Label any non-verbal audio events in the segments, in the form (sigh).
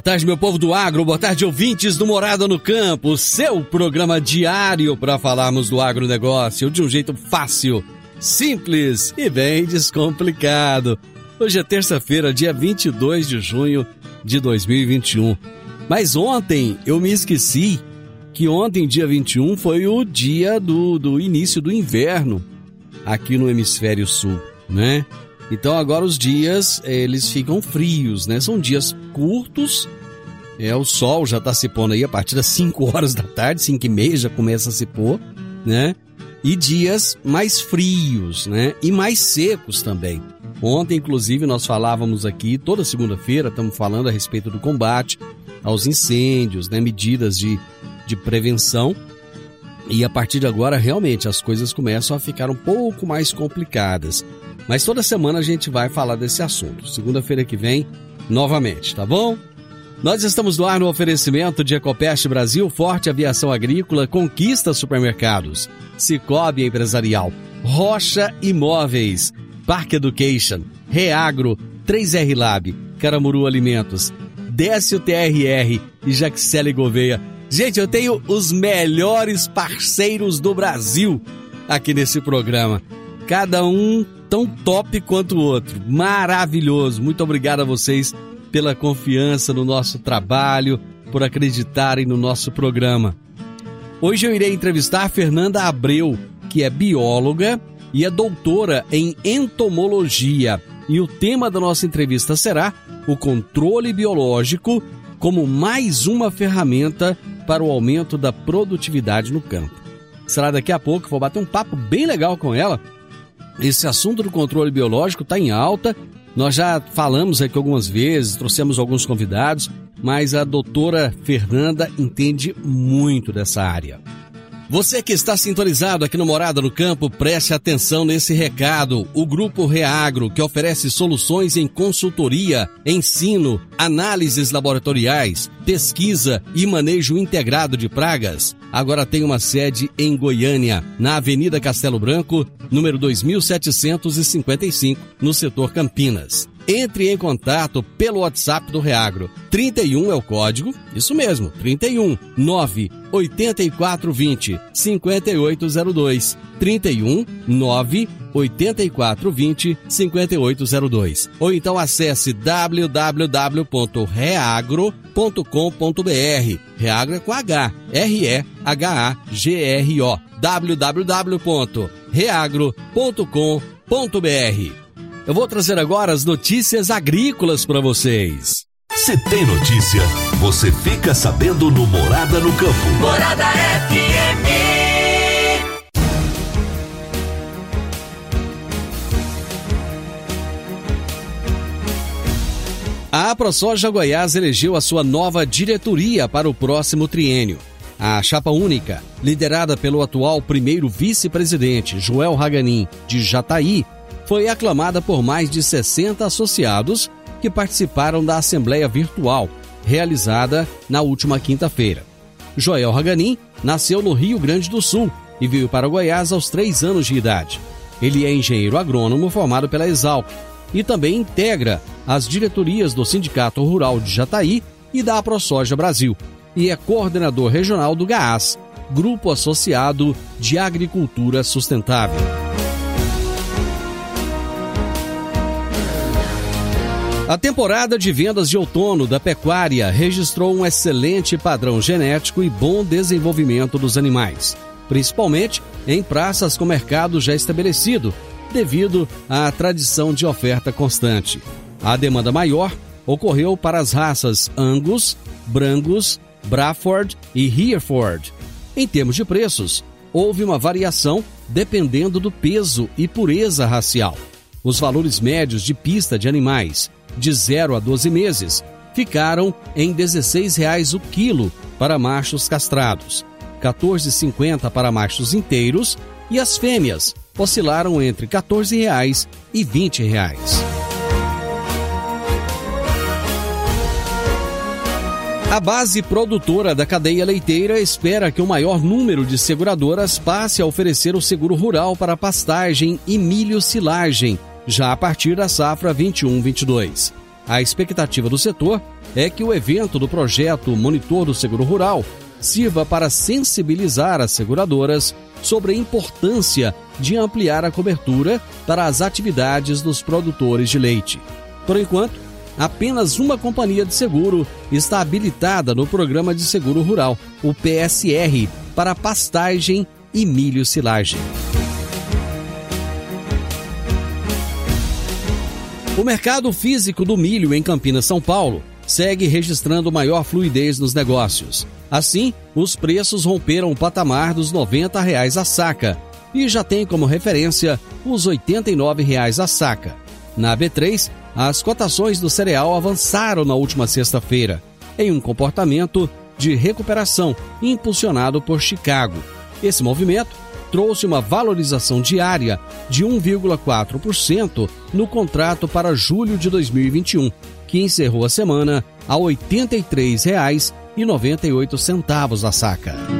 Boa tarde, meu povo do agro, boa tarde, ouvintes do Morada no Campo, seu programa diário para falarmos do agronegócio de um jeito fácil, simples e bem descomplicado. Hoje é terça-feira, dia 22 de junho de 2021. Mas ontem eu me esqueci que ontem, dia 21, foi o dia do, do início do inverno aqui no hemisfério sul, né? Então agora os dias eles ficam frios, né? São dias curtos. É, o sol já está se pondo aí a partir das 5 (laughs) horas da tarde, 5 e meia já começa a se pôr, né? E dias mais frios, né? E mais secos também. Ontem, inclusive, nós falávamos aqui, toda segunda-feira, estamos falando a respeito do combate aos incêndios, né? Medidas de, de prevenção. E a partir de agora, realmente, as coisas começam a ficar um pouco mais complicadas. Mas toda semana a gente vai falar desse assunto. Segunda-feira que vem, novamente, tá bom? Nós estamos no ar no oferecimento de Ecopest Brasil, Forte Aviação Agrícola, Conquista Supermercados, Cicobi Empresarial, Rocha Imóveis, Park Education, Reagro, 3R Lab, Caramuru Alimentos, Décio TRR e Jaxele Gouveia. Gente, eu tenho os melhores parceiros do Brasil aqui nesse programa. Cada um tão top quanto o outro. Maravilhoso. Muito obrigado a vocês pela confiança no nosso trabalho, por acreditarem no nosso programa. Hoje eu irei entrevistar Fernanda Abreu, que é bióloga e é doutora em entomologia. E o tema da nossa entrevista será o controle biológico como mais uma ferramenta para o aumento da produtividade no campo. Será daqui a pouco, vou bater um papo bem legal com ela esse assunto do controle biológico está em alta. Nós já falamos aqui algumas vezes, trouxemos alguns convidados, mas a doutora Fernanda entende muito dessa área. Você que está sintonizado aqui no Morada no Campo, preste atenção nesse recado. O Grupo Reagro, que oferece soluções em consultoria, ensino, análises laboratoriais, pesquisa e manejo integrado de pragas, agora tem uma sede em Goiânia, na Avenida Castelo Branco, número 2755, no setor Campinas. Entre em contato pelo WhatsApp do Reagro. 31 é o código, isso mesmo, 31 9 8420 5802. 31 9 8420 5802. Ou então acesse www.reagro.com.br. Reagro é com H, R E H A G R O. www.reagro.com.br. Eu vou trazer agora as notícias agrícolas para vocês. Se tem notícia, você fica sabendo no Morada no Campo. Morada FM. A ProSoja Goiás elegeu a sua nova diretoria para o próximo triênio. A chapa única, liderada pelo atual primeiro vice-presidente Joel Haganin de Jataí, foi aclamada por mais de 60 associados que participaram da Assembleia Virtual, realizada na última quinta-feira. Joel Haganin nasceu no Rio Grande do Sul e veio para Goiás aos três anos de idade. Ele é engenheiro agrônomo formado pela Exalc e também integra as diretorias do Sindicato Rural de Jataí e da AproSoja Brasil, e é coordenador regional do GAAS, Grupo Associado de Agricultura Sustentável. A temporada de vendas de outono da pecuária registrou um excelente padrão genético e bom desenvolvimento dos animais, principalmente em praças com mercado já estabelecido, devido à tradição de oferta constante. A demanda maior ocorreu para as raças Angus, Brangus, Braford e Hereford. Em termos de preços, houve uma variação dependendo do peso e pureza racial. Os valores médios de pista de animais de 0 a 12 meses ficaram em R$ 16,00 o quilo para machos castrados, R$ 14,50 para machos inteiros e as fêmeas oscilaram entre R$ 14,00 e R$ 20,00. A base produtora da cadeia leiteira espera que o maior número de seguradoras passe a oferecer o seguro rural para pastagem e milho silagem já a partir da safra 21-22. A expectativa do setor é que o evento do projeto Monitor do Seguro Rural sirva para sensibilizar as seguradoras sobre a importância de ampliar a cobertura para as atividades dos produtores de leite. Por enquanto, apenas uma companhia de seguro está habilitada no Programa de Seguro Rural, o PSR, para pastagem e milho silagem. O mercado físico do milho em Campinas, São Paulo, segue registrando maior fluidez nos negócios. Assim, os preços romperam o patamar dos 90 reais a saca e já tem como referência os 89 reais a saca. Na B3, as cotações do cereal avançaram na última sexta-feira, em um comportamento de recuperação impulsionado por Chicago. Esse movimento trouxe uma valorização diária de 1,4% no contrato para julho de 2021, que encerrou a semana a R$ 83,98 a saca.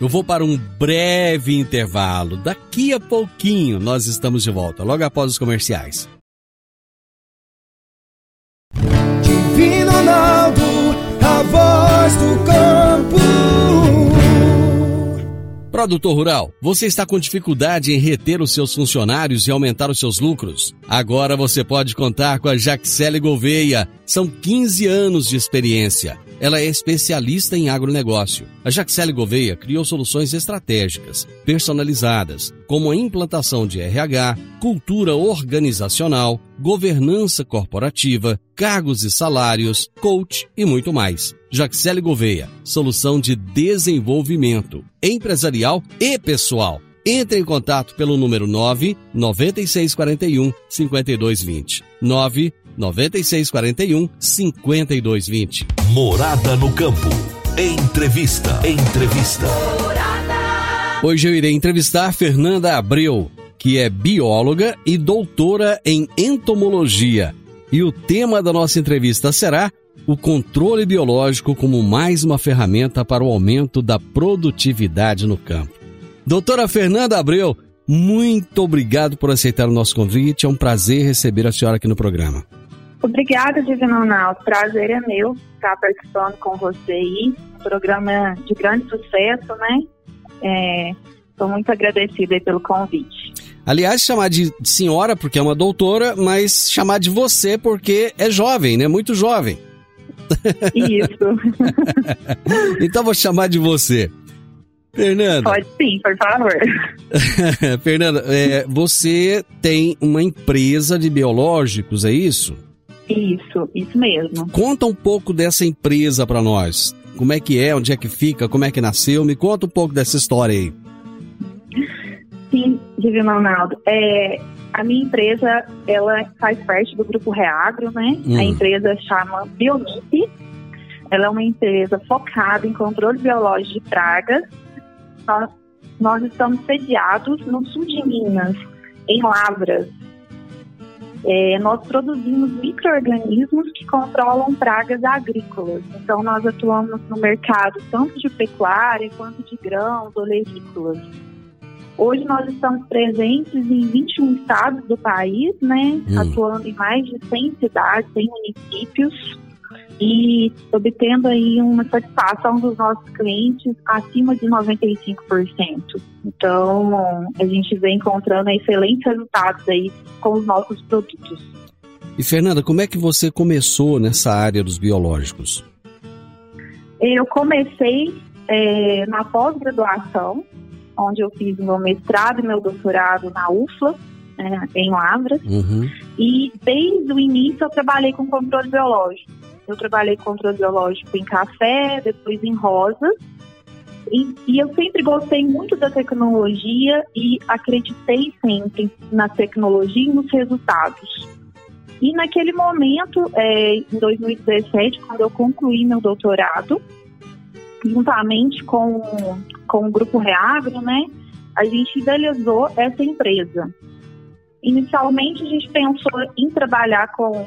Eu vou para um breve intervalo. Daqui a pouquinho nós estamos de volta, logo após os comerciais. Divino Ronaldo, a voz do campo. Produtor Rural, você está com dificuldade em reter os seus funcionários e aumentar os seus lucros? Agora você pode contar com a Jaxele Gouveia. São 15 anos de experiência ela é especialista em agronegócio. A Jaxele Gouveia criou soluções estratégicas, personalizadas, como a implantação de RH, cultura organizacional, governança corporativa, cargos e salários, coach e muito mais. Jaxele Gouveia, solução de desenvolvimento empresarial e pessoal. Entre em contato pelo número 9 9641 5220. 9 9641 5220. Morada no campo. Entrevista. Entrevista. Morada. Hoje eu irei entrevistar Fernanda Abreu, que é bióloga e doutora em entomologia. E o tema da nossa entrevista será o controle biológico como mais uma ferramenta para o aumento da produtividade no campo. Doutora Fernanda Abreu, muito obrigado por aceitar o nosso convite. É um prazer receber a senhora aqui no programa. Obrigada, Divino Ronaldo. Prazer é meu estar participando com você aí. Um programa de grande sucesso, né? Estou é, muito agradecida pelo convite. Aliás, chamar de senhora porque é uma doutora, mas chamar de você porque é jovem, né? Muito jovem. Isso. (laughs) então vou chamar de você. Fernanda. Pode sim, por favor. (laughs) Fernanda, é, você tem uma empresa de biológicos, é isso? Isso, isso mesmo. Conta um pouco dessa empresa para nós. como é que é, onde é que fica, como é que nasceu. Me conta um pouco dessa história aí. Sim, Divino Ronaldo. É, a minha empresa, ela faz parte do grupo Reagro, né? Hum. A empresa chama Biomip. Ela é uma empresa focada em controle biológico de pragas. Nós, nós estamos sediados no sul de Minas, em Lavras. É, nós produzimos micro-organismos que controlam pragas agrícolas. Então, nós atuamos no mercado tanto de pecuária quanto de grãos, olerícolas. Hoje nós estamos presentes em 21 estados do país, né? Hum. Atuando em mais de 100 cidades, 100 municípios e obtendo aí uma satisfação dos nossos clientes acima de 95%. Então, a gente vem encontrando excelentes resultados aí com os nossos produtos. E Fernanda, como é que você começou nessa área dos biológicos? Eu comecei é, na pós-graduação, onde eu fiz meu mestrado e meu doutorado na UFLA, é, em Lavras, Uhum. e desde o início eu trabalhei com controle biológico. Eu trabalhei com controle biológico em café, depois em rosas, e, e eu sempre gostei muito da tecnologia e acreditei sempre na tecnologia e nos resultados. E naquele momento, é, em 2017, quando eu concluí meu doutorado, juntamente com, com o Grupo Reagro, né, a gente idealizou essa empresa. Inicialmente, a gente pensou em trabalhar com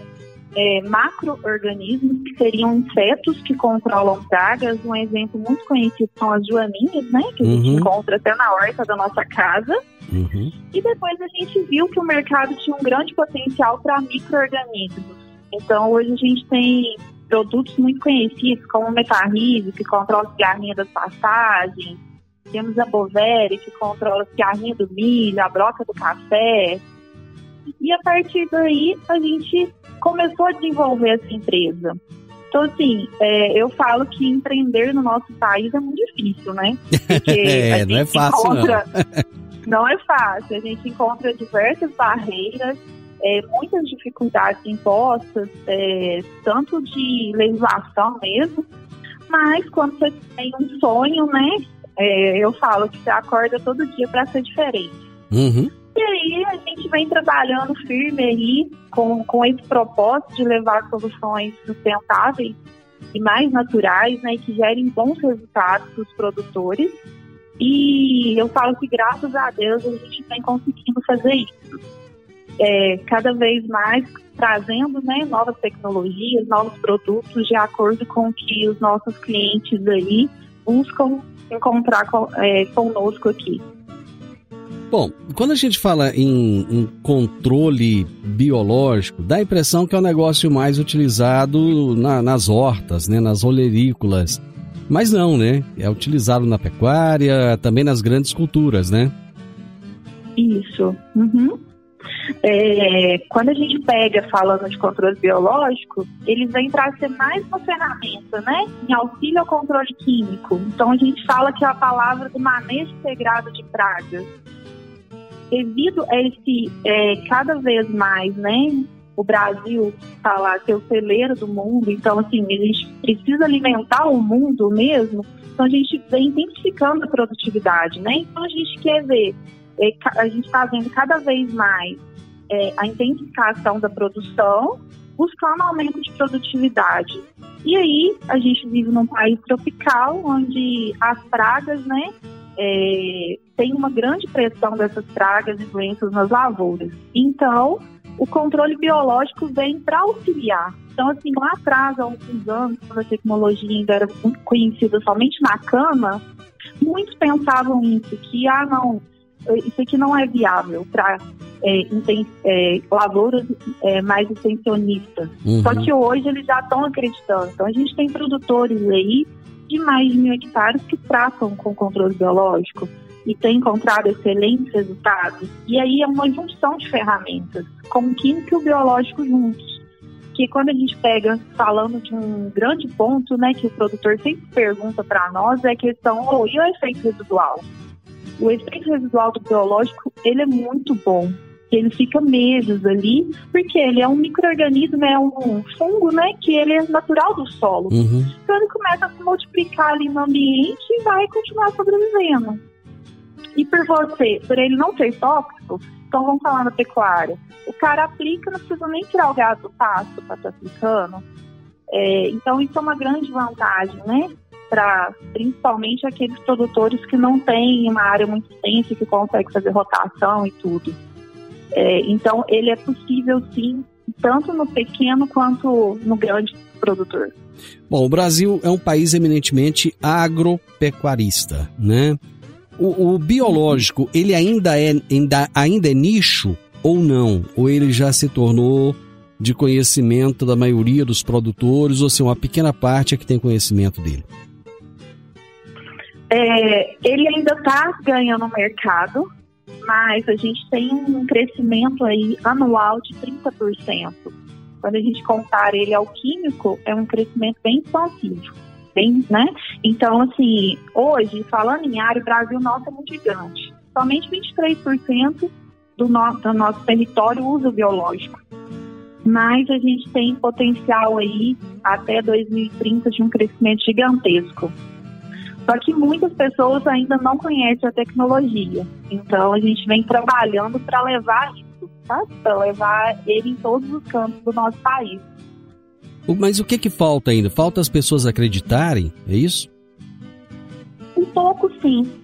é, macro-organismos, que seriam insetos que controlam pragas. Um exemplo muito conhecido são as joaninhas, né, que a gente Uhum. encontra até na horta da nossa casa. Uhum. E depois a gente viu que o mercado tinha um grande potencial para micro-organismos. Então, hoje a gente tem produtos muito conhecidos, como o Metarrise, que controla a cigarrinha das passagens. Temos a Bovere, que controla a cigarrinha do milho, a broca do café. E a partir daí, a gente começou a desenvolver essa empresa. Então, assim, é, eu falo que empreender no nosso país é muito difícil, né? (laughs) É, não é fácil, não. encontra- (laughs) não é fácil. A gente encontra diversas barreiras, é, muitas dificuldades impostas, é, tanto de legislação mesmo, mas quando você tem um sonho, né? é, eu falo que você acorda todo dia para ser diferente. Uhum. E aí a gente vem trabalhando firme aí com, com esse propósito de levar soluções sustentáveis e mais naturais, né, que gerem bons resultados para os produtores. E eu falo que graças a Deus a gente vem conseguindo fazer isso. É, cada vez mais trazendo né, novas tecnologias, novos produtos de acordo com o que os nossos clientes aí buscam encontrar com, é, conosco aqui. Bom, quando a gente fala em, em controle biológico, dá a impressão que é um negócio mais utilizado na- nas hortas, né, nas olerícolas. Mas não, né? É utilizado na pecuária, também nas grandes culturas, né? Isso. Uhum. É, quando a gente pega falando de controle biológico, eles vêm para ser mais uma ferramenta, né? Em auxílio ao controle químico. Então a gente fala que é a palavra do manejo integrado de pragas. Devido a esse, é, cada vez mais, né? O Brasil está lá, ser o celeiro do mundo, então assim, a gente precisa alimentar o mundo mesmo, então a gente vem intensificando a produtividade, né? Então a gente quer ver é, a gente está vendo cada vez mais é, a intensificação da produção, buscando aumento de produtividade. E aí, a gente vive num país tropical, onde as pragas, né, é, tem uma grande pressão dessas pragas e doenças nas lavouras. Então, o controle biológico vem para auxiliar. Então, assim, lá atrás, há alguns anos, quando a tecnologia ainda era muito conhecida somente na cama, muitos pensavam isso, que, ah, não, isso aqui não é viável para lavouras é, mais extensionistas. Uhum. Só que hoje eles já estão acreditando. Então a gente tem produtores aí de mais de mil hectares que tratam com controle biológico e tem encontrado excelentes resultados. E aí é uma junção de ferramentas, com o químico e o biológico juntos. Que quando a gente pega falando de um grande ponto, né, que o produtor sempre pergunta para nós, é a questão, oh, e o efeito residual? O efeito residual do biológico, ele é muito bom. Ele fica meses ali, porque ele é um microorganismo, é um fungo, né, que ele é natural do solo. Uhum. Então ele começa a se multiplicar ali no ambiente e vai continuar sobrevivendo. E por você, por ele não ser tóxico, então vamos falar na pecuária. O cara aplica, não precisa nem tirar o gado do pasto para estar tá aplicando. É, então isso é uma grande vantagem, né? Para principalmente aqueles produtores que não têm uma área muito extensa, que consegue fazer rotação e tudo. É, então, ele é possível sim, tanto no pequeno quanto no grande produtor. Bom, o Brasil é um país eminentemente agropecuarista, né? O, o biológico, ele ainda é, ainda, ainda é nicho ou não? Ou ele já se tornou de conhecimento da maioria dos produtores, ou se uma pequena parte é que tem conhecimento dele? É, ele ainda está ganhando mercado, mas a gente tem um crescimento aí anual de 30%. Quando a gente compara ele ao químico, é um crescimento bem expansivo. Bem, né? Então, assim, hoje, falando em área, o Brasil nosso é muito gigante. Somente 23% do, no, do nosso território usa biológico. Mas a gente tem potencial aí até 2030 de um crescimento gigantesco. Só que muitas pessoas ainda não conhecem a tecnologia. Então a gente vem trabalhando para levar isso, tá? Para levar ele em todos os campos do nosso país. Mas o que que falta ainda? Falta as pessoas acreditarem, é isso? Um pouco sim.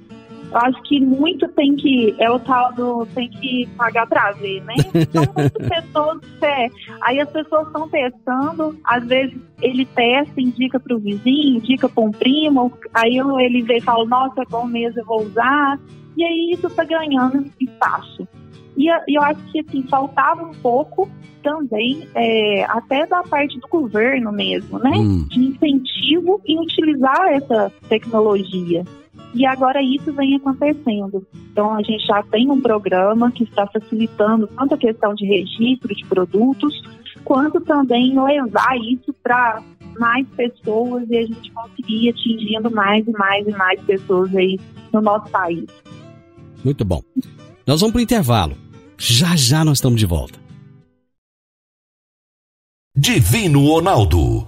Eu acho que muito tem que. É o tal do. tem que pagar pra ver, né? (laughs) São muitas pessoas. É, aí as pessoas estão testando, às vezes ele testa, indica para o vizinho, indica para um primo, aí ele vê e fala, nossa, é bom mesmo, eu vou usar. E aí isso está ganhando espaço. E eu acho que assim, faltava um pouco também, é, até da parte do governo mesmo, né? Hum. De incentivo em utilizar essa tecnologia. E agora isso vem acontecendo. Então a gente já tem um programa que está facilitando tanto a questão de registro de produtos, quanto também levar isso para mais pessoas e a gente conseguir atingindo mais e mais e mais pessoas aí no nosso país. Muito bom. Nós vamos para o intervalo. Já já nós estamos de volta. Divino Ronaldo,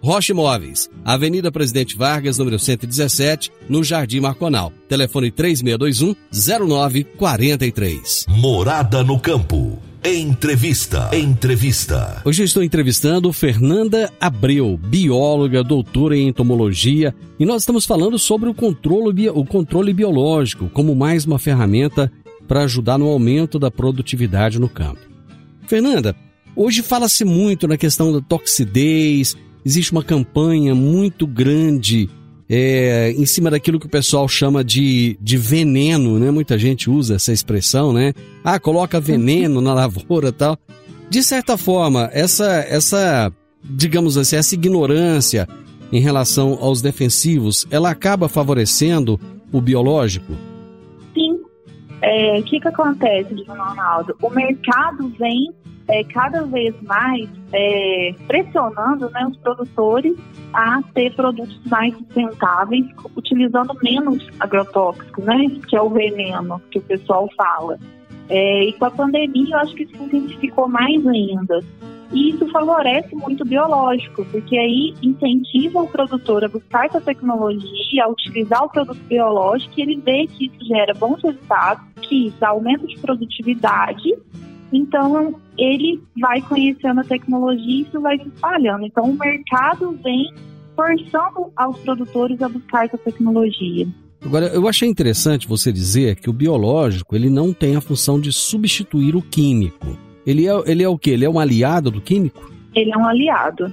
Rocha Imóveis, Avenida Presidente Vargas, número 117, no Jardim Marconal. Telefone 3621-0943. Morada no Campo. Entrevista. Entrevista. Hoje eu estou entrevistando Fernanda Abreu, bióloga, doutora em entomologia, e nós estamos falndo sobre o controle, o controle biológico como mais uma ferramenta para ajudar no aumento da produtividade no campo. Fernanda, hoje fala-se muito na questão da toxidez, existe uma campanha muito grande é, em cima daquilo que o pessoal chama de, de veneno, né? Muita gente usa essa expressão, né? Ah, coloca veneno na lavoura tal. De certa forma, essa, essa, digamos assim, essa ignorância em relação aos defensivos, ela acaba favorecendo o biológico? Sim. É, o que, que acontece, Ronaldo? O mercado vem é, cada vez mais é, pressionando né, os produtores a ter produtos mais sustentáveis, utilizando menos agrotóxicos, né, que é o veneno que o pessoal fala. É, e com a pandemia, eu acho que isso intensificou mais ainda. E isso favorece muito o biológico, porque aí incentiva o produtor a buscar essa tecnologia, a utilizar o produto biológico, e ele vê que isso gera bons resultados, que isso aumenta de produtividade então, ele vai conhecendo a tecnologia e isso vai se espalhando. Então, o mercado vem forçando aos produtores a buscar essa tecnologia. Agora, eu achei interessante você dizer que o biológico ele não tem a função de substituir o químico. Ele é, ele é o quê? Ele é um aliado do químico? Ele é um aliado.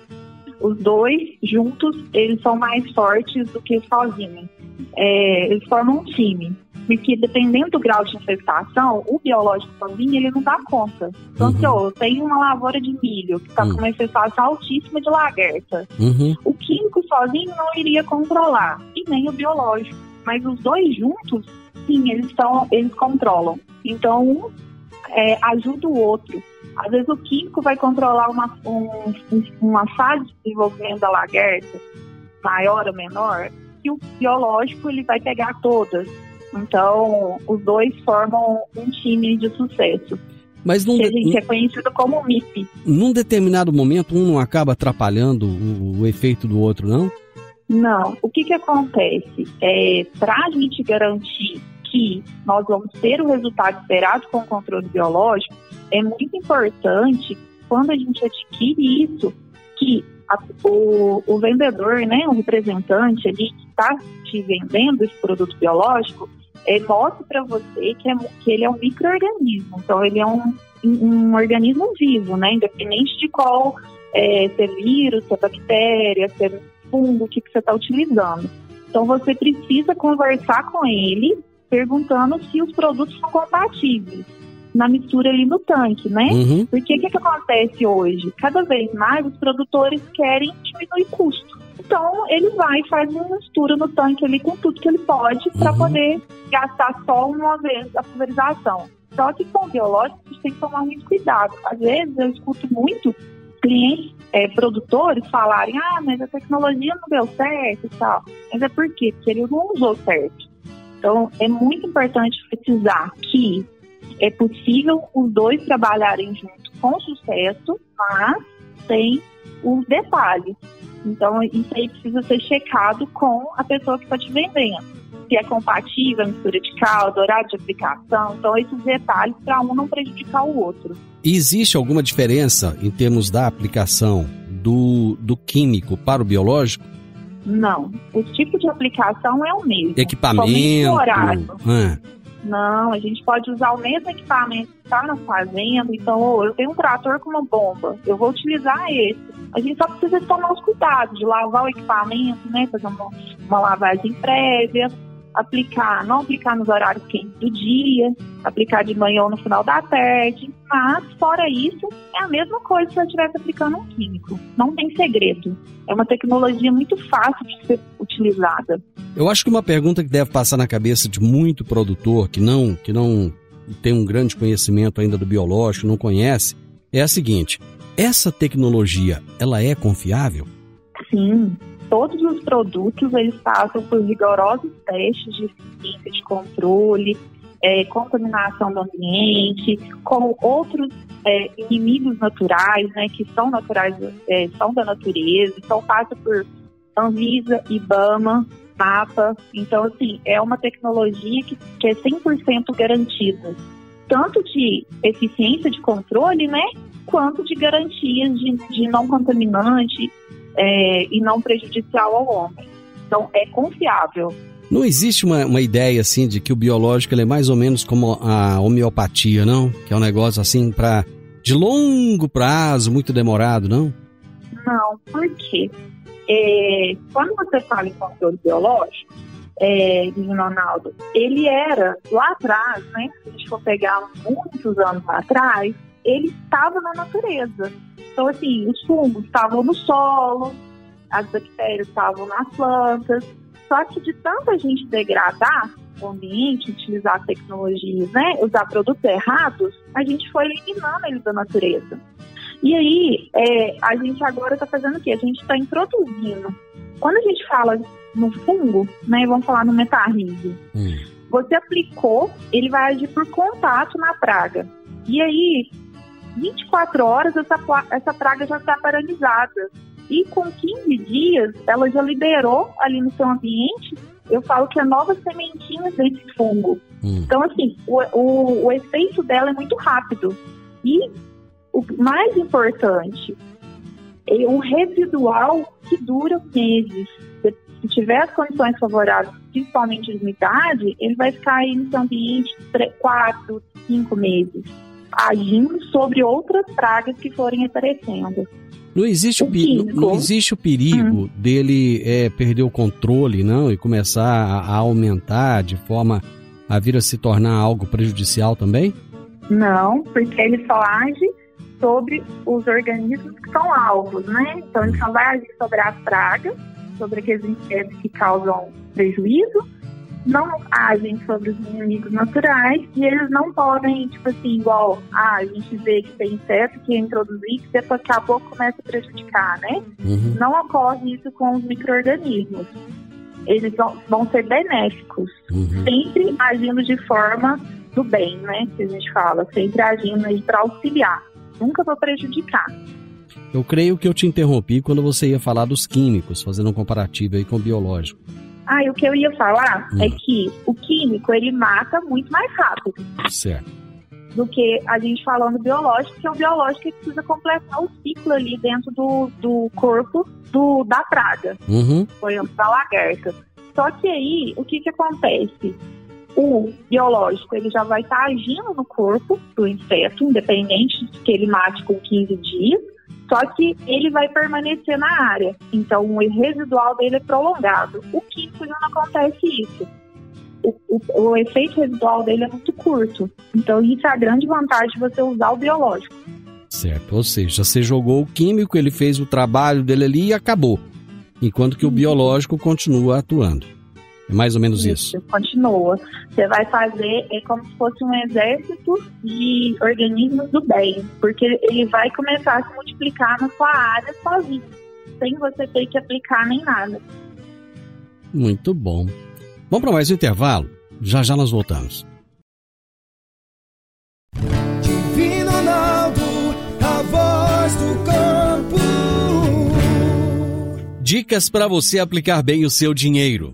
Os dois juntos, eles são mais fortes do que sozinhos. É, eles formam um time porque dependendo do grau de infestação, o biológico sozinho ele não dá conta. Então, uhum. se eu tenho uma lavoura de milho que está uhum. com uma infestação altíssima de lagarta, uhum. o químico sozinho não iria controlar. E nem o biológico. Mas os dois juntos, sim, eles, estão, eles controlam. Então, um é, ajuda o outro. Às vezes o químico vai controlar uma, um, uma fase de desenvolvimento da lagarta, maior ou menor, e o biológico ele vai pegar todas. Então, os dois formam um time de sucesso. Mas num, que a gente é conhecido como MIP. Num determinado momento, um não acaba atrapalhando o, o efeito do outro, não? Não. O que, que acontece? É, Para a gente garantir que nós vamos ter o resultado esperado com o controle biológico, é muito importante, quando a gente adquire isso, que a, o, o, vendedor, né, o representante ali que está te vendendo esse produto biológico, é, mostre para você que, é, que ele é um microorganismo. Então, ele é um, um organismo vivo, né, independente de qual, é, se é vírus, se é bactéria, se é fungo, o que, que você está utilizando. Então, você precisa conversar com ele, perguntando se os produtos são compatíveis na mistura ali no tanque, né? Uhum. Porque o que, que acontece hoje? Cada vez mais os produtores querem diminuir custo. Então, ele vai e faz uma mistura no tanque ali com tudo que ele pode para uhum. poder gastar só uma vez a pulverização. Só que com o biológico, a gente tem que tomar muito cuidado. Às vezes, eu escuto muito clientes, é, produtores falarem, ah, mas a tecnologia não deu certo e tal. Mas é por quê? Porque ele não usou certo. Então, é muito importante precisar que é possível os dois trabalharem juntos com sucesso, mas tem os detalhes. Então, isso aí precisa ser checado com a pessoa que está te vendendo. Se é compatível a mistura de caldo, horário de aplicação. Então, esses detalhes para um não prejudicar o outro. E existe alguma diferença em termos da aplicação do, do químico para o biológico? Não. O tipo de aplicação é o mesmo. Equipamento. horário. É. Não, a gente pode usar o mesmo equipamento que está na fazenda. Então, oh, eu tenho um trator com uma bomba, eu vou utilizar esse. A gente só precisa tomar os cuidados de lavar o equipamento, né? Fazer uma, uma lavagem prévia, aplicar, não aplicar nos horários quentes do dia, aplicar de manhã ou no final da tarde. Mas, fora isso, é a mesma coisa se eu estivesse aplicando um químico. Não tem segredo. É uma tecnologia muito fácil de ser utilizada. Eu acho que uma pergunta que deve passar na cabeça de muito produtor que não, que não tem um grande conhecimento ainda do biológico, não conhece, é a seguinte: essa tecnologia, ela é confiável? Sim, todos os produtos eles passam por rigorosos testes de eficiência de controle, é, contaminação do ambiente, com outros é, inimigos naturais, né, que são naturais, é, são da natureza, então passa por Anvisa, IBAMA, MAPA. Então, assim, é uma tecnologia que, que é 100% garantida, tanto de eficiência de controle, né, quanto de garantias de, de não contaminante é, e não prejudicial ao homem. Então, é confiável. Não existe uma, uma ideia assim de que o biológico é mais ou menos como a homeopatia, não? Que é um negócio assim para de longo prazo, muito demorado, não? Não, por quê? É, quando você fala em controle biológico, é, Ronaldo, ele era lá atrás, né? Se a gente for pegar muitos anos atrás, ele estava na natureza. Então, assim, os fungos estavam no solo, as bactérias estavam nas plantas. Só que de tanta gente degradar o ambiente, utilizar tecnologias, né, usar produtos errados, a gente foi eliminando eles da natureza. E aí, é, a gente agora está fazendo o quê? A gente está introduzindo. Quando a gente fala no fungo, né, vamos falar no metarrísio, hum. você aplicou, ele vai agir por contato na praga. E aí, 24 horas, essa, essa praga já está paralisada. E com 15 dias, ela já liberou ali no seu ambiente, eu falo que é novas sementinhas desse fungo. Hum. Então, assim, o, o, o efeito dela é muito rápido. E o mais importante, é um residual que dura meses. Se tiver as condições favoráveis, principalmente de umidade, ele vai ficar aí no seu ambiente 4, 5 meses, agindo sobre outras pragas que forem aparecendo. Não existe o, o não existe o perigo hum. dele é, perder o controle, não, e começar a, a aumentar de forma a vir a se tornar algo prejudicial também? Não, porque ele só age sobre os organismos que são alvos, né? Então ele só vai agir sobre as pragas sobre aqueles insetos que causam prejuízo, não agem sobre os inimigos naturais e eles não podem, tipo assim, igual ah, a gente vê que tem inseto que é introduzir que depois daqui a pouco começa a prejudicar, né? Uhum. Não ocorre isso com os micro-organismos. Eles vão, vão ser benéficos, Uhum. sempre agindo de forma do bem, né? Que a gente fala, sempre agindo aí para auxiliar, nunca para prejudicar. Eu creio que eu te interrompi quando você ia falar dos químicos, fazendo um comparativo aí com o biológico. Ah, o que eu ia falar Hum. é que o químico ele mata muito mais rápido Certo. do que a gente falando biológico, que é o biológico que precisa completar o ciclo ali dentro do, do corpo do, da praga, Uhum. por exemplo, da lagarta. Só que aí, o que que acontece? O biológico, ele já vai estar agindo no corpo do inseto, independente de que ele mate com 15 dias, só que ele vai permanecer na área. Então, o residual dele é prolongado. O químico já não acontece isso. O, o- o efeito residual dele é muito curto. Então, isso é a grande vantagem de você usar o biológico. Certo. Ou seja, você jogou o químico, ele fez o trabalho dele ali e acabou. Enquanto que o biológico continua atuando. É mais ou menos isso. Continua. Você vai fazer, é como se fosse um exército de organismos do bem, porque ele vai começar a se multiplicar na sua área sozinho, sem você ter que aplicar nem nada. Muito bom. Vamos para mais um intervalo? Já já nós voltamos. Divino Ronaldo, a voz do campo. Dicas para você aplicar bem o seu dinheiro.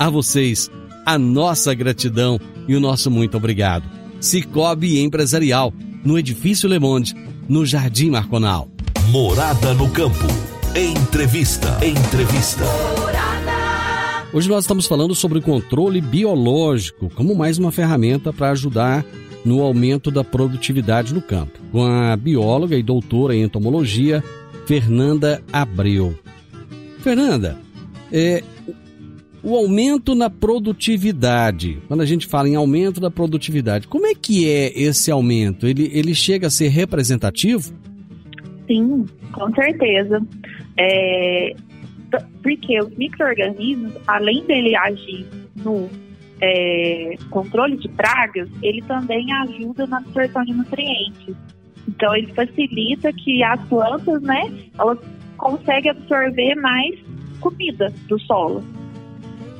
A vocês, a nossa gratidão e o nosso muito obrigado. Cicobi Empresarial, no Edifício Le Monde, no Jardim Marconal. Morada no campo. Entrevista. Entrevista. Hoje nós estamos falando sobre o controle biológico como mais uma ferramenta para ajudar no aumento da produtividade no campo, com a bióloga e doutora em entomologia Fernanda Abreu. Fernanda, é, o aumento na produtividade, quando a gente fala em aumento da produtividade, como é que é esse aumento? Ele, ele chega a ser representativo? Sim, com certeza. É, porque os micro-organismos, além dele agir no é, controle de pragas, ele também ajuda na absorção de nutrientes. Então, ele facilita que as plantas, né, elas conseguem absorver mais comida do solo.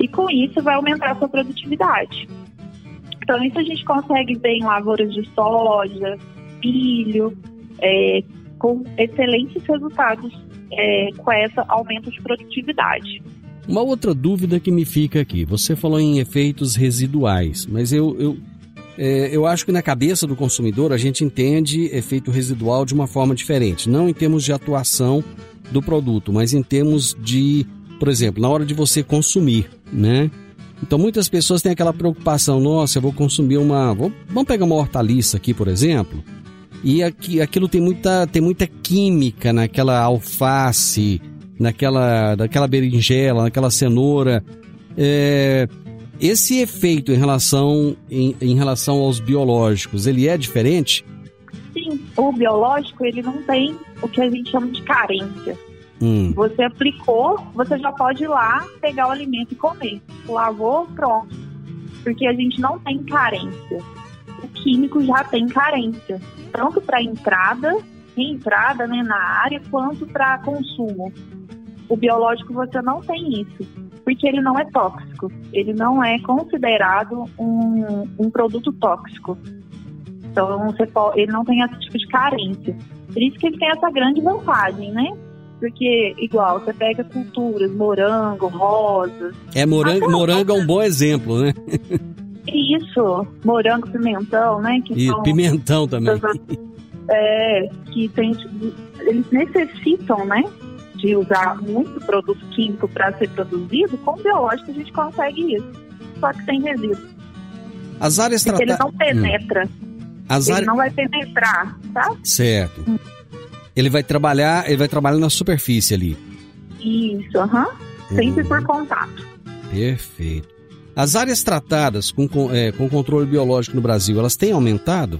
E com isso vai aumentar a sua produtividade. Então, isso a gente consegue ver em lavouras de soja, milho, é, com excelentes resultados é, com esse aumento de produtividade. Uma outra dúvida que me fica aqui, você falou em efeitos residuais, mas eu, eu, é, eu acho que na cabeça do consumidor a gente entende efeito residual de uma forma diferente, não em termos de atuação do produto, mas em termos de, por exemplo, na hora de você consumir, né? Então muitas pessoas têm aquela preocupação, nossa, eu vou consumir uma, vou- vamos pegar uma hortaliça aqui, por exemplo, e aqui, aquilo tem muita, tem muita química naquela alface, naquela, naquela berinjela, naquela cenoura. É, esse efeito em relação, em, em relação aos biológicos, ele é diferente? Sim, o biológico ele não tem o que a gente chama de carência. Hum, Você aplicou, você já pode ir lá pegar o alimento e comer. Lavou, pronto. Porque a gente não tem carência. O químico já tem carência, tanto para entrada, entrada né, na área, quanto para consumo. O biológico você não tem isso, porque ele não é tóxico. Ele não é considerado um, um produto tóxico. Então pode, ele não tem esse tipo de carência. Por isso que ele tem essa grande vantagem, né? Porque, igual, você pega culturas, morango, rosas. é morango, morango é um bom exemplo, né? Isso, morango, pimentão, né? Que E são pimentão também. é, que tem, eles necessitam, né? de usar muito produto químico para ser produzido, com biológico a gente consegue isso. Só que sem resíduo. As áreas Porque ele tratadas. não penetra. As ele áreas... não vai penetrar, tá? Certo. Ele vai trabalhar, ele vai trabalhar na superfície ali. Isso, aham. Sempre Uhum. por contato. Perfeito. As áreas tratadas com, com, é, com controle biológico no Brasil, elas têm aumentado?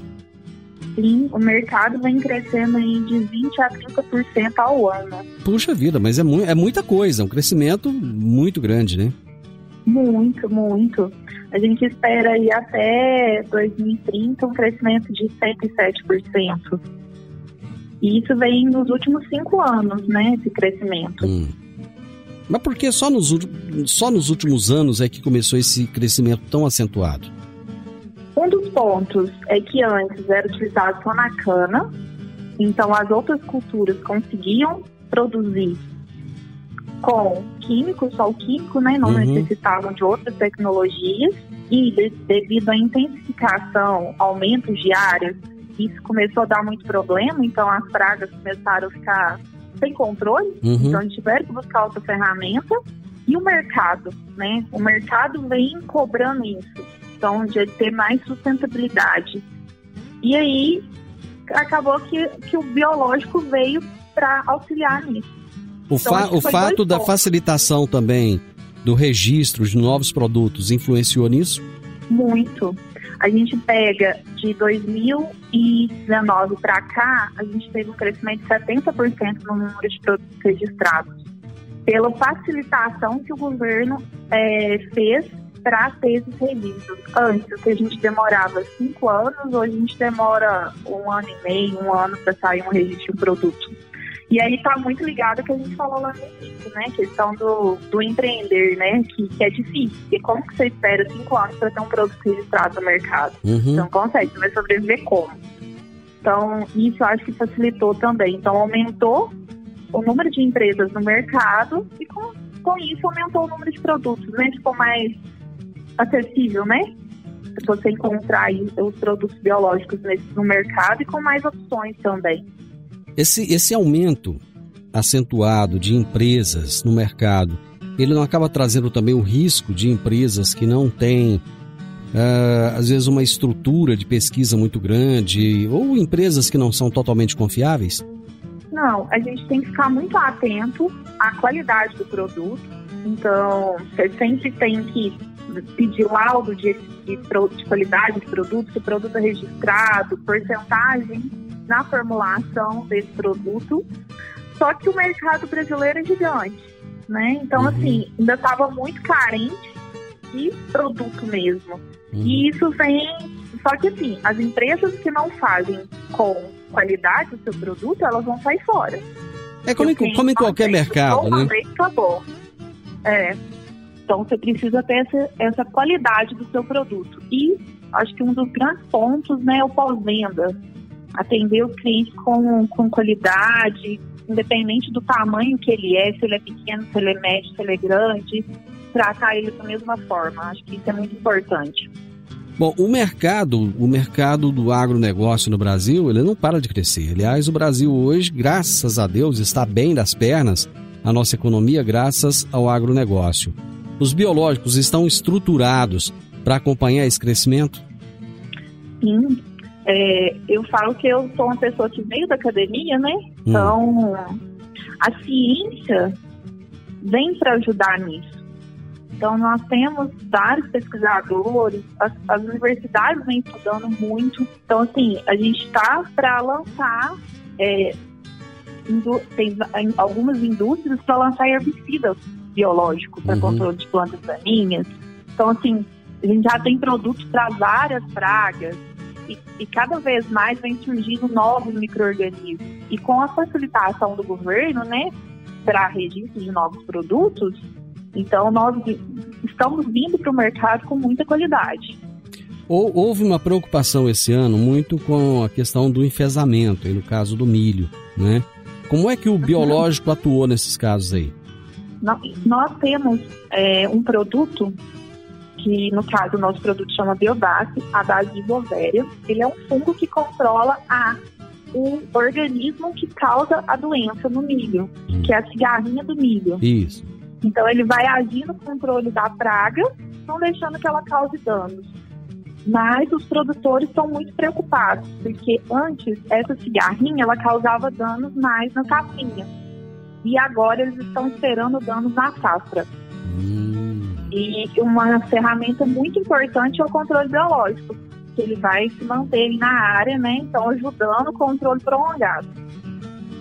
Sim, o mercado vem crescendo aí de 20 a 30% ao ano. Puxa vida, mas é, mu é muita coisa, um crescimento muito grande, né? Muito, muito. A gente espera aí até 2030 um crescimento de 107%. E isso vem nos últimos cinco anos, né? Esse crescimento. Hum. Mas por que só nos, só nos últimos anos é que começou esse crescimento tão acentuado? Um dos pontos é que antes era utilizado só na cana, então as outras culturas conseguiam produzir com químico, só o químico, né? Não Uhum. necessitavam de outras tecnologias e de- devido à intensificação, aumentos de áreas, isso começou a dar muito problema, então as pragas começaram a ficar sem controle, Uhum. então a gente tiveram que buscar outra ferramenta e o mercado, né? O mercado vem cobrando isso, então de ter mais sustentabilidade. E aí acabou que, que o biológico veio para auxiliar nisso. O, Então, fa- o fato da pontos. facilitação também do registro de novos produtos influenciou nisso? Muito. A gente pega de 2019 para cá, a gente teve um crescimento de 70% no número de produtos registrados, pela facilitação que o governo eh, fez para ter esses registros. Antes, que a gente demorava cinco anos, hoje a gente demora um ano e meio, um ano para sair um registro de um produto. E aí está muito ligado ao que a gente falou lá no início, né? Questão do, do empreender, né? Que, que é difícil. Porque como que você espera cinco anos para ter um produto registrado no mercado? Uhum. Você não consegue, você vai sobreviver como? Então, isso eu acho que facilitou também. Então, aumentou o número de empresas no mercado e com, com isso aumentou o número de produtos, né? Ficou mais acessível, né? Você encontrar os produtos biológicos nesse, no mercado e com mais opções também. Esse, esse aumento acentuado de empresas no mercado, ele não acaba trazendo também o risco de empresas que não têm, ah, às vezes, uma estrutura de pesquisa muito grande, ou empresas que não são totalmente confiáveis? Não, a gente tem que ficar muito atento à qualidade do produto. Então, você sempre tem que pedir laudo de, de, de qualidade de produto, se o produto é registrado, porcentagem na formulação desse produto. Só que o mercado brasileiro é gigante, né? Então, Uhum. assim, ainda estava muito carente de produto mesmo. E isso vem. Só que assim, as empresas que não fazem com qualidade o seu produto, elas vão sair fora. É como, em- como em qualquer vez, mercado, né? vez acabou. É. Então você precisa ter essa, essa qualidade do seu produto. E acho que um dos grandes pontos né, é o pós-venda. Atender os clientes com, com qualidade, independente do tamanho que ele é, se ele é pequeno, se ele é médio, se ele é grande, tratar ele da mesma forma. Acho que isso é muito importante. Bom, o mercado, o mercado do agronegócio no Brasil, ele não para de crescer. Aliás, o Brasil hoje, graças a Deus, está bem das pernas, a nossa economia, graças ao agronegócio. Os biológicos estão estruturados para acompanhar esse crescimento? Sim. É, eu falo que eu sou uma pessoa que veio da academia, né? Então, a ciência vem para ajudar nisso. Então, nós temos vários pesquisadores, as, as universidades vêm estudando muito. Então, assim, a gente está para lançar, é, tem algumas indústrias para lançar herbicida biológico para Uhum. controle de plantas daninhas. Então, assim, a gente já tem produtos para várias pragas e, e cada vez mais vem surgindo novos micro-organismos. E com a facilitação do governo, né, para registro de novos produtos, então nós estamos vindo para o mercado com muita qualidade. Ou- Houve uma preocupação esse ano muito com a questão do enfesamento, no caso do milho, né? Como é que o biológico atuou nesses casos aí? Nó- Nós temos é, um produto que, no caso, o nosso produto chama Biodace, a base de Bovéria. Ele é um fungo que controla a o organismo que causa a doença no milho, que é a cigarrinha do milho. Isso. Então ele vai agir no controle da praga, não deixando que ela cause danos. Mas os produtores estão muito preocupados, porque antes essa cigarrinha ela causava danos mais na safrinha. E agora eles estão esperando danos na safra. Hum. E uma ferramenta muito importante é o controle biológico, que ele vai se manter na área, né? Então ajudando o controle prolongado.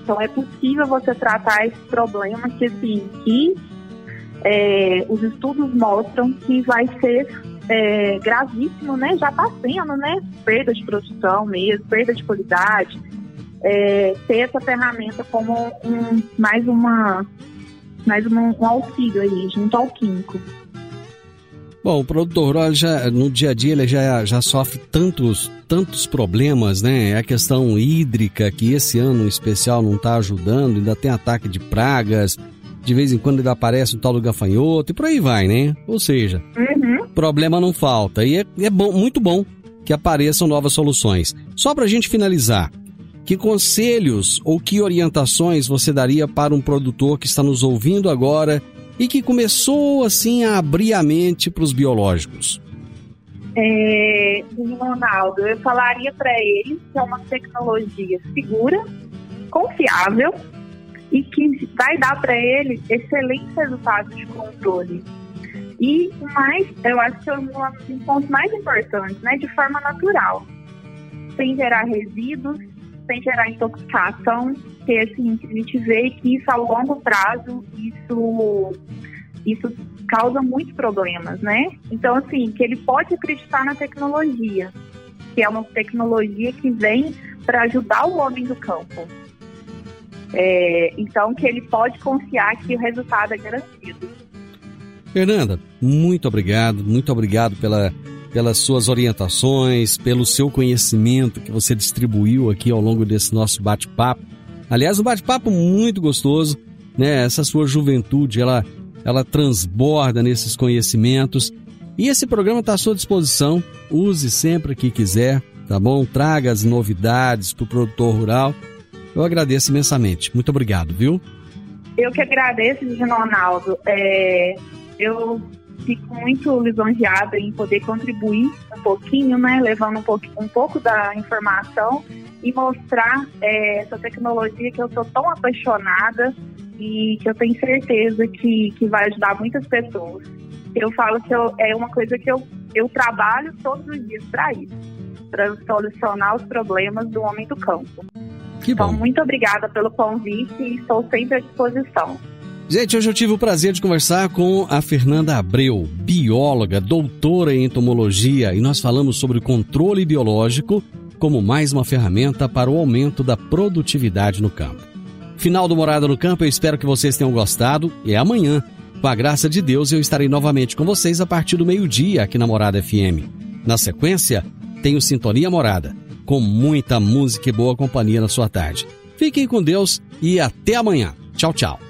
Então é possível você tratar esse problema que assim, que é, os estudos mostram que vai ser é, gravíssimo, né? Já está sendo, né? Perda de produção mesmo, perda de qualidade. É, ter essa ferramenta como um, mais uma mais um, um auxílio aí, junto ao químico. Bom, o produtor rural já no dia a dia ele já, já sofre tantos tantos problemas, né? É a questão hídrica que esse ano em especial não está ajudando, ainda tem ataque de pragas, de vez em quando ainda aparece o tal do gafanhoto e por aí vai, né? Ou seja, Uhum. problema não falta e é, é bom, muito bom que apareçam novas soluções. Só para a gente finalizar, que conselhos ou que orientações você daria para um produtor que está nos ouvindo agora e que começou assim a abrir a mente para os biológicos? É, Ronaldo, eu falaria para ele que é uma tecnologia segura, confiável e que vai dar para ele excelentes resultados de controle. E mais, eu acho que é um dos pontos mais importantes, né, de forma natural, sem gerar resíduos, sem gerar intoxicação, que assim, a gente vê que isso a longo prazo, isso, isso causa muitos problemas, né? Então, assim, que ele pode acreditar na tecnologia, que é uma tecnologia que vem para ajudar o homem do campo. É, então, que ele pode confiar que o resultado é garantido. Fernanda, muito obrigado, muito obrigado pela, pelas suas orientações, pelo seu conhecimento que você distribuiu aqui ao longo desse nosso bate-papo. Aliás, um bate-papo muito gostoso, né? Essa sua juventude, ela, ela transborda nesses conhecimentos. E esse programa está à sua disposição. Use sempre que quiser, tá bom? Traga as novidades para o produtor rural. Eu agradeço imensamente. Muito obrigado, viu? Eu que agradeço, Ronaldo. É, eu fico muito lisonjeada em poder contribuir um pouquinho, né, levando um pouco, um pouco da informação e mostrar é, essa tecnologia que eu sou tão apaixonada e que eu tenho certeza que, que vai ajudar muitas pessoas. Eu falo que eu, é uma coisa que eu, eu trabalho todos os dias para isso, para solucionar os problemas do homem do campo. Que Então, bom. muito obrigada pelo convite e estou sempre à disposição. Gente, hoje eu tive o prazer de conversar com a Fernanda Abreu, bióloga, doutora em entomologia, e nós falamos sobre o controle biológico como mais uma ferramenta para o aumento da produtividade no campo. Final do Morada no Campo, eu espero que vocês tenham gostado e amanhã, com a graça de Deus, eu estarei novamente com vocês a partir do meio-dia aqui na Morada FM. Na sequência, tenho Sintonia Morada, com muita música e boa companhia na sua tarde. Fiquem com Deus e até amanhã. Tchau, tchau.